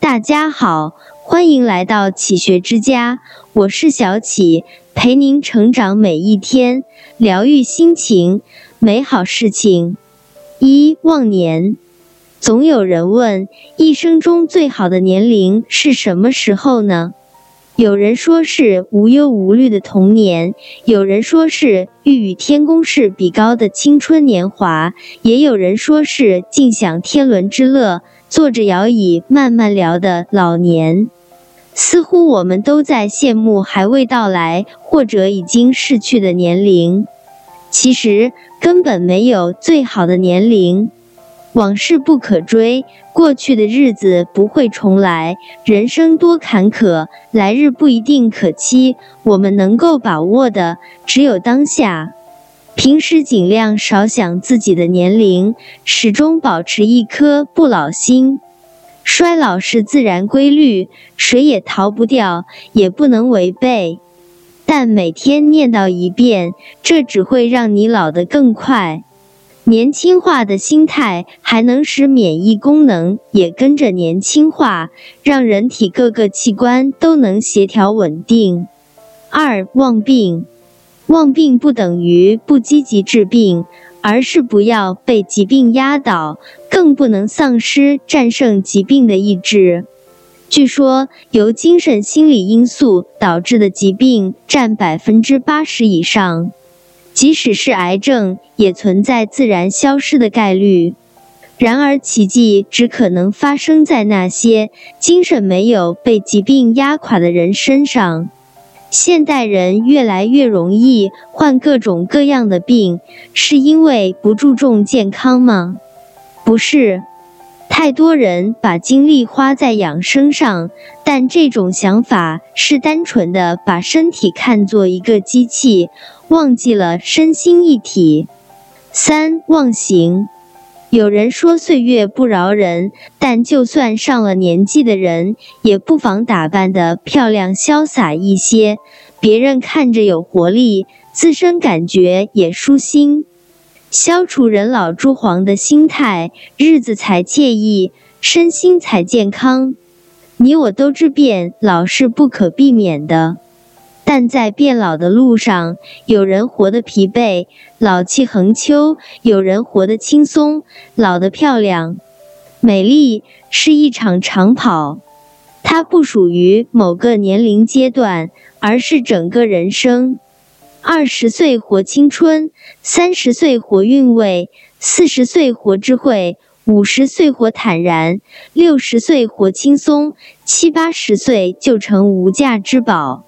大家好，欢迎来到启学之家，我是小启，陪您成长每一天，疗愈心情，美好事情。一忘年，总有人问，一生中最好的年龄是什么时候呢？有人说是无忧无虑的童年，有人说是欲与天公试比高的青春年华，也有人说是尽享天伦之乐，坐着摇椅慢慢聊的老年。似乎我们都在羡慕还未到来或者已经逝去的年龄，其实根本没有最好的年龄。往事不可追，过去的日子不会重来。人生多坎坷，来日不一定可期。我们能够把握的只有当下。平时尽量少想自己的年龄，始终保持一颗不老心。衰老是自然规律，谁也逃不掉，也不能违背。但每天念叨一遍，这只会让你老得更快。年轻化的心态还能使免疫功能也跟着年轻化，让人体各个器官都能协调稳定。二忘病，忘病不等于不积极治病，而是不要被疾病压倒，更不能丧失战胜疾病的意志。据说，由精神心理因素导致的疾病占百分之八十以上。即使是癌症，也存在自然消失的概率。然而，奇迹只可能发生在那些精神没有被疾病压垮的人身上。现代人越来越容易患各种各样的病，是因为不注重健康吗？不是。太多人把精力花在养生上，但这种想法是单纯的把身体看作一个机器，忘记了身心一体。三忘形，有人说岁月不饶人，但就算上了年纪的人，也不妨打扮得漂亮潇洒一些，别人看着有活力，自身感觉也舒心。消除人老珠黄的心态，日子才惬意，身心才健康。你我都知变老是不可避免的，但在变老的路上，有人活得疲惫，老气横秋；有人活得轻松，老得漂亮。美丽是一场长跑，它不属于某个年龄阶段，而是整个人生。二十岁活青春，三十岁活韵味，四十岁活智慧，五十岁活坦然，六十岁活轻松，七八十岁就成无价之宝。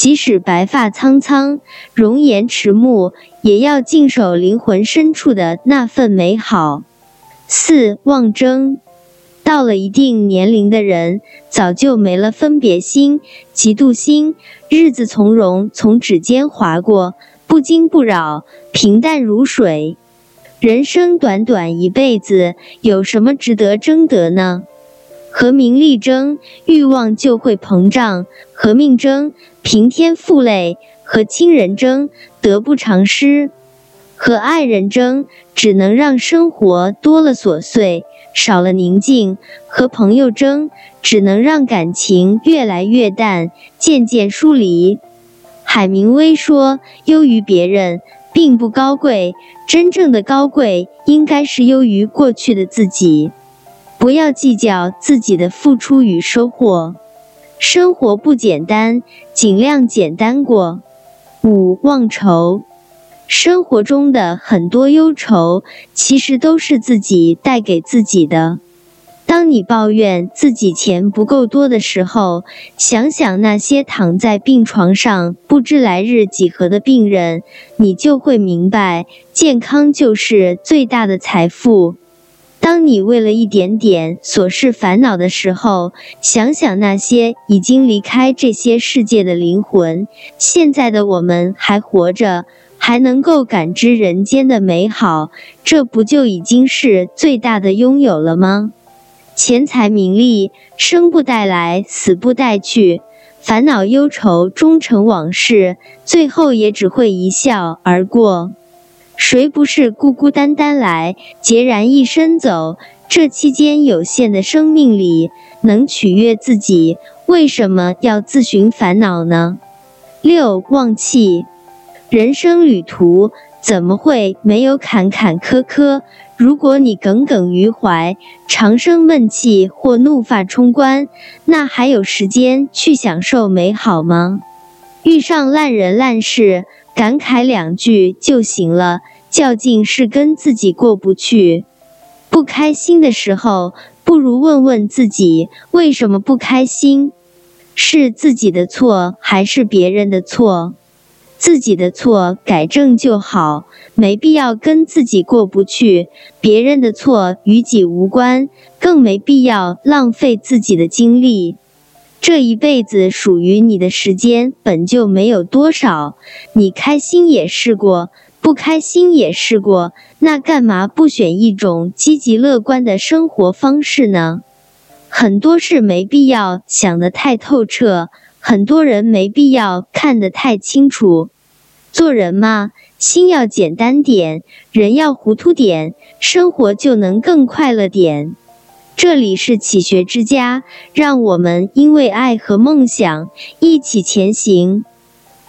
即使白发苍苍，容颜迟暮，也要静守灵魂深处的那份美好。四忘争。到了一定年龄的人，早就没了分别心、嫉妒心，日子从容从指尖划过，不惊不扰，平淡如水。人生短短一辈子，有什么值得争得呢？和名利争，欲望就会膨胀；和命争，平添负累；和亲人争，得不偿失；和爱人争，只能让生活多了琐碎。少了宁静，和朋友争，只能让感情越来越淡，渐渐疏离。海明威说：“优于别人并不高贵，真正的高贵应该是优于过去的自己。不要计较自己的付出与收获。生活不简单，尽量简单过。”五忘愁。生活中的很多忧愁，其实都是自己带给自己的。当你抱怨自己钱不够多的时候，想想那些躺在病床上不知来日几何的病人，你就会明白，健康就是最大的财富。当你为了一点点琐事烦恼的时候，想想那些已经离开这些世界的灵魂，现在的我们还活着。还能够感知人间的美好，这不就已经是最大的拥有了吗？钱财名利，生不带来，死不带去，烦恼忧愁终成往事，最后也只会一笑而过。谁不是孤孤单单来，孑然一身走？这期间有限的生命里，能取悦自己，为什么要自寻烦恼呢？六忘气，人生旅途怎么会没有坎坎坷坷？如果你耿耿于怀，长生闷气或怒发冲冠，那还有时间去享受美好吗？遇上烂人烂事，感慨两句就行了。较劲是跟自己过不去，不开心的时候，不如问问自己为什么不开心，是自己的错还是别人的错？自己的错改正就好，没必要跟自己过不去。别人的错与己无关，更没必要浪费自己的精力。这一辈子属于你的时间本就没有多少，你开心也试过，不开心也试过，那干嘛不选一种积极乐观的生活方式呢？很多事没必要想得太透彻。很多人没必要看得太清楚，做人嘛，心要简单点，人要糊涂点，生活就能更快乐点。这里是启学之家，让我们因为爱和梦想一起前行。